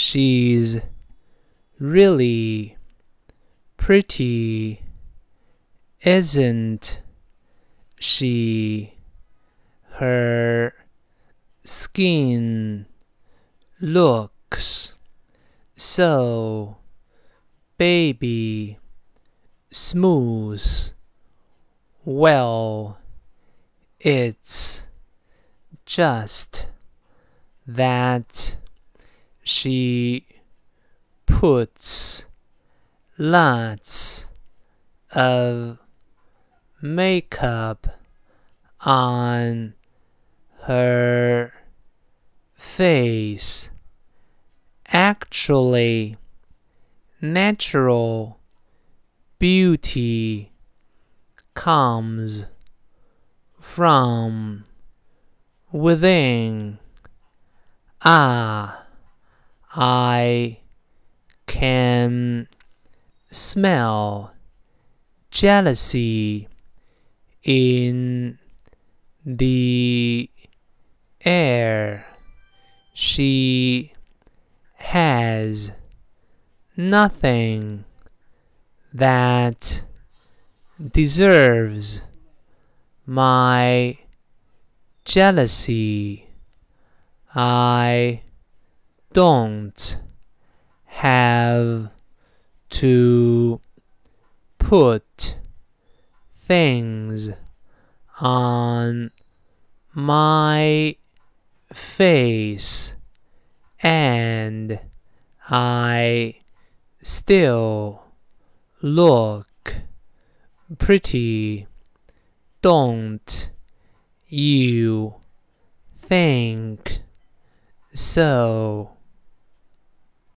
She's really pretty, isn't she? Her skin looks so baby smooth. Well, it's just that she puts lots of makeup on her face. Actually, natural beauty comes from within. Ah, I can smell jealousy in the air. She has nothing that deserves my jealousy. I don't have to put things on my face and I still look pretty, don't you think so?